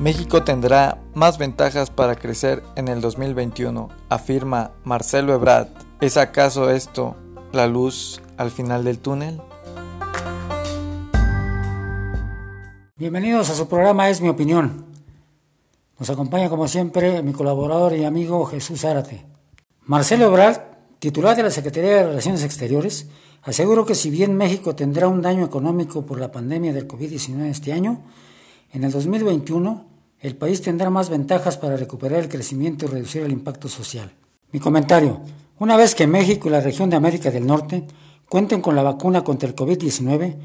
México tendrá más ventajas para crecer en el 2021, afirma Marcelo Ebrard. ¿Es acaso esto la luz al final del túnel? Bienvenidos a su programa Es mi opinión. Nos acompaña como siempre mi colaborador y amigo Jesús Zárate. Marcelo Ebrard, titular de la Secretaría de Relaciones Exteriores, aseguró que si bien México tendrá un daño económico por la pandemia del COVID-19 este año, en el 2021 el país tendrá más ventajas para recuperar el crecimiento y reducir el impacto social. Mi comentario. Una vez que México y la región de América del Norte cuenten con la vacuna contra el COVID-19,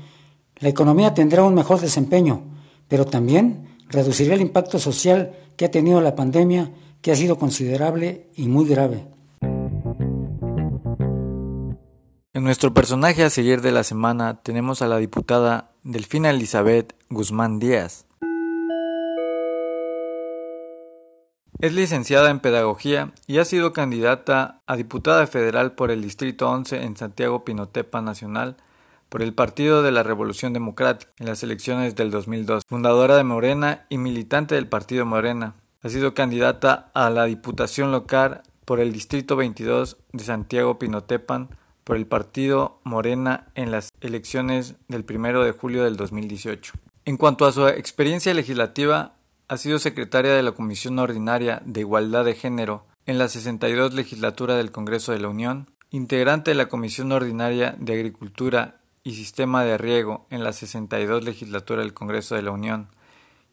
la economía tendrá un mejor desempeño, pero también reducirá el impacto social que ha tenido la pandemia, que ha sido considerable y muy grave. En nuestro personaje a seguir de la semana tenemos a la diputada Delfina Elizabeth Guzmán Díaz. Es licenciada en Pedagogía y ha sido candidata a diputada federal por el Distrito 11 en Santiago Pinotepa Nacional por el Partido de la Revolución Democrática en las elecciones del 2002, fundadora de Morena y militante del Partido Morena. Ha sido candidata a la Diputación Local por el Distrito 22 de Santiago Pinotepan por el Partido Morena en las elecciones del 1 de julio del 2018. En cuanto a su experiencia legislativa, ha sido secretaria de la Comisión Ordinaria de Igualdad de Género en la 62 legislatura del Congreso de la Unión, integrante de la Comisión Ordinaria de Agricultura y Sistema de Riego en la 62 legislatura del Congreso de la Unión,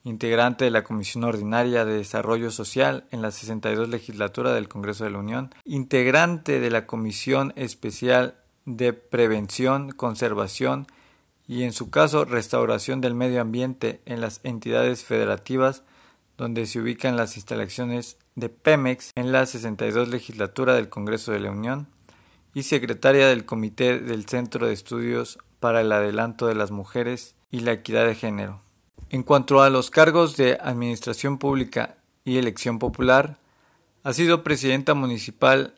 integrante de la Comisión Ordinaria de Desarrollo Social en la 62 legislatura del Congreso de la Unión, integrante de la Comisión Especial de Prevención, Conservación y en su caso restauración del medio ambiente en las entidades federativas donde se ubican las instalaciones de Pemex en la 62 legislatura del Congreso de la Unión y secretaria del Comité del Centro de Estudios para el Adelanto de las Mujeres y la Equidad de Género. En cuanto a los cargos de Administración Pública y Elección Popular, ha sido presidenta municipal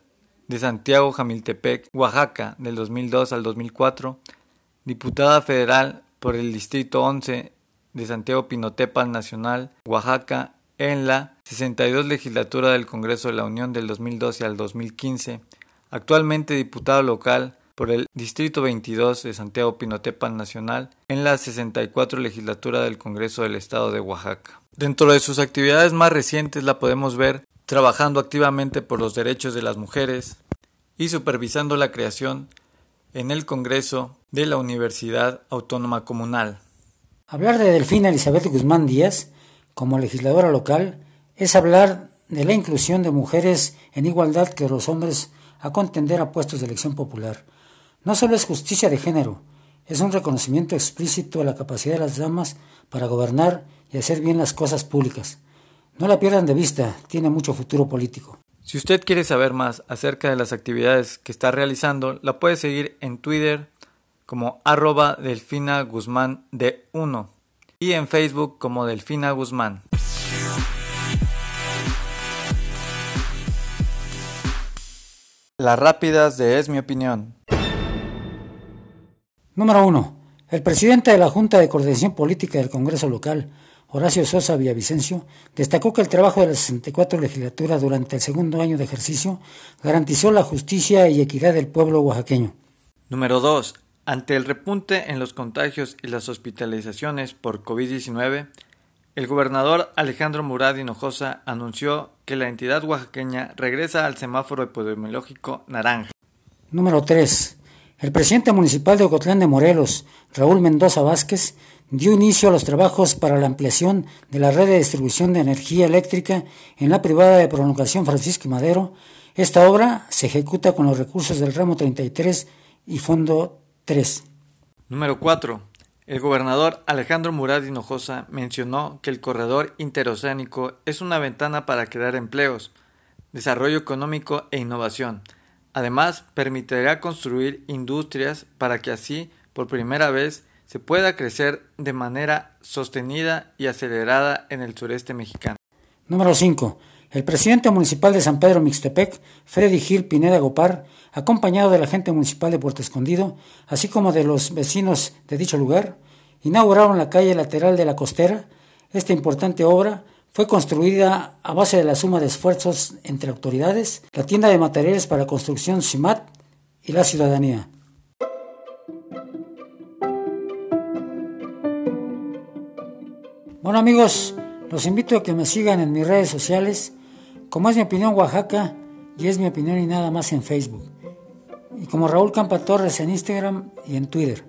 de Santiago Jamiltepec, Oaxaca, del 2002 al 2004, diputada federal por el Distrito 11 de Santiago Pinotepa Nacional, Oaxaca, en la 62 legislatura del Congreso de la Unión del 2012 al 2015, actualmente diputado local por el Distrito 22 de Santiago Pinotepan Nacional en la 64 legislatura del Congreso del Estado de Oaxaca. Dentro de sus actividades más recientes la podemos ver trabajando activamente por los derechos de las mujeres y supervisando la creación en el Congreso de la Universidad Autónoma Comunal. Hablar de Delfina Elizabeth Guzmán Díaz como legisladora local es hablar de la inclusión de mujeres en igualdad que los hombres a contender a puestos de elección popular. No solo es justicia de género, es un reconocimiento explícito a la capacidad de las damas para gobernar y hacer bien las cosas públicas. No la pierdan de vista, tiene mucho futuro político. Si usted quiere saber más acerca de las actividades que está realizando, la puede seguir en Twitter como arroba delfina guzmán de 1 y en Facebook como delfina guzmán. Las rápidas de Es mi opinión. Número 1. El presidente de la Junta de Coordinación Política del Congreso Local, Horacio Sosa Villavicencio, destacó que el trabajo de la 64 legislatura durante el segundo año de ejercicio garantizó la justicia y equidad del pueblo oaxaqueño. Número 2. Ante el repunte en los contagios y las hospitalizaciones por COVID-19, el gobernador Alejandro Murad Hinojosa anunció que la entidad oaxaqueña regresa al semáforo epidemiológico naranja. Número 3. El presidente municipal de Ocotlán de Morelos, Raúl Mendoza Vázquez, dio inicio a los trabajos para la ampliación de la red de distribución de energía eléctrica en la privada de prolongación Francisco Madero. Esta obra se ejecuta con los recursos del ramo 33 y fondo 3. Número 4. El gobernador Alejandro Murad Hinojosa mencionó que el corredor interoceánico es una ventana para crear empleos, desarrollo económico e innovación. Además, permitirá construir industrias para que así, por primera vez, se pueda crecer de manera sostenida y acelerada en el sureste mexicano. Número 5. El presidente municipal de San Pedro Mixtepec, Freddy Gil Pineda Gopar, acompañado de la gente municipal de Puerto Escondido, así como de los vecinos de dicho lugar, inauguraron la calle lateral de la costera. Esta importante obra fue construida a base de la suma de esfuerzos entre autoridades, la tienda de materiales para construcción CIMAT y la ciudadanía. Bueno amigos, los invito a que me sigan en mis redes sociales, como es mi opinión Oaxaca y es mi opinión y nada más en Facebook, y como Raúl Campa Torres en Instagram y en Twitter.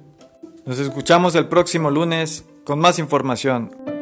Nos escuchamos el próximo lunes con más información.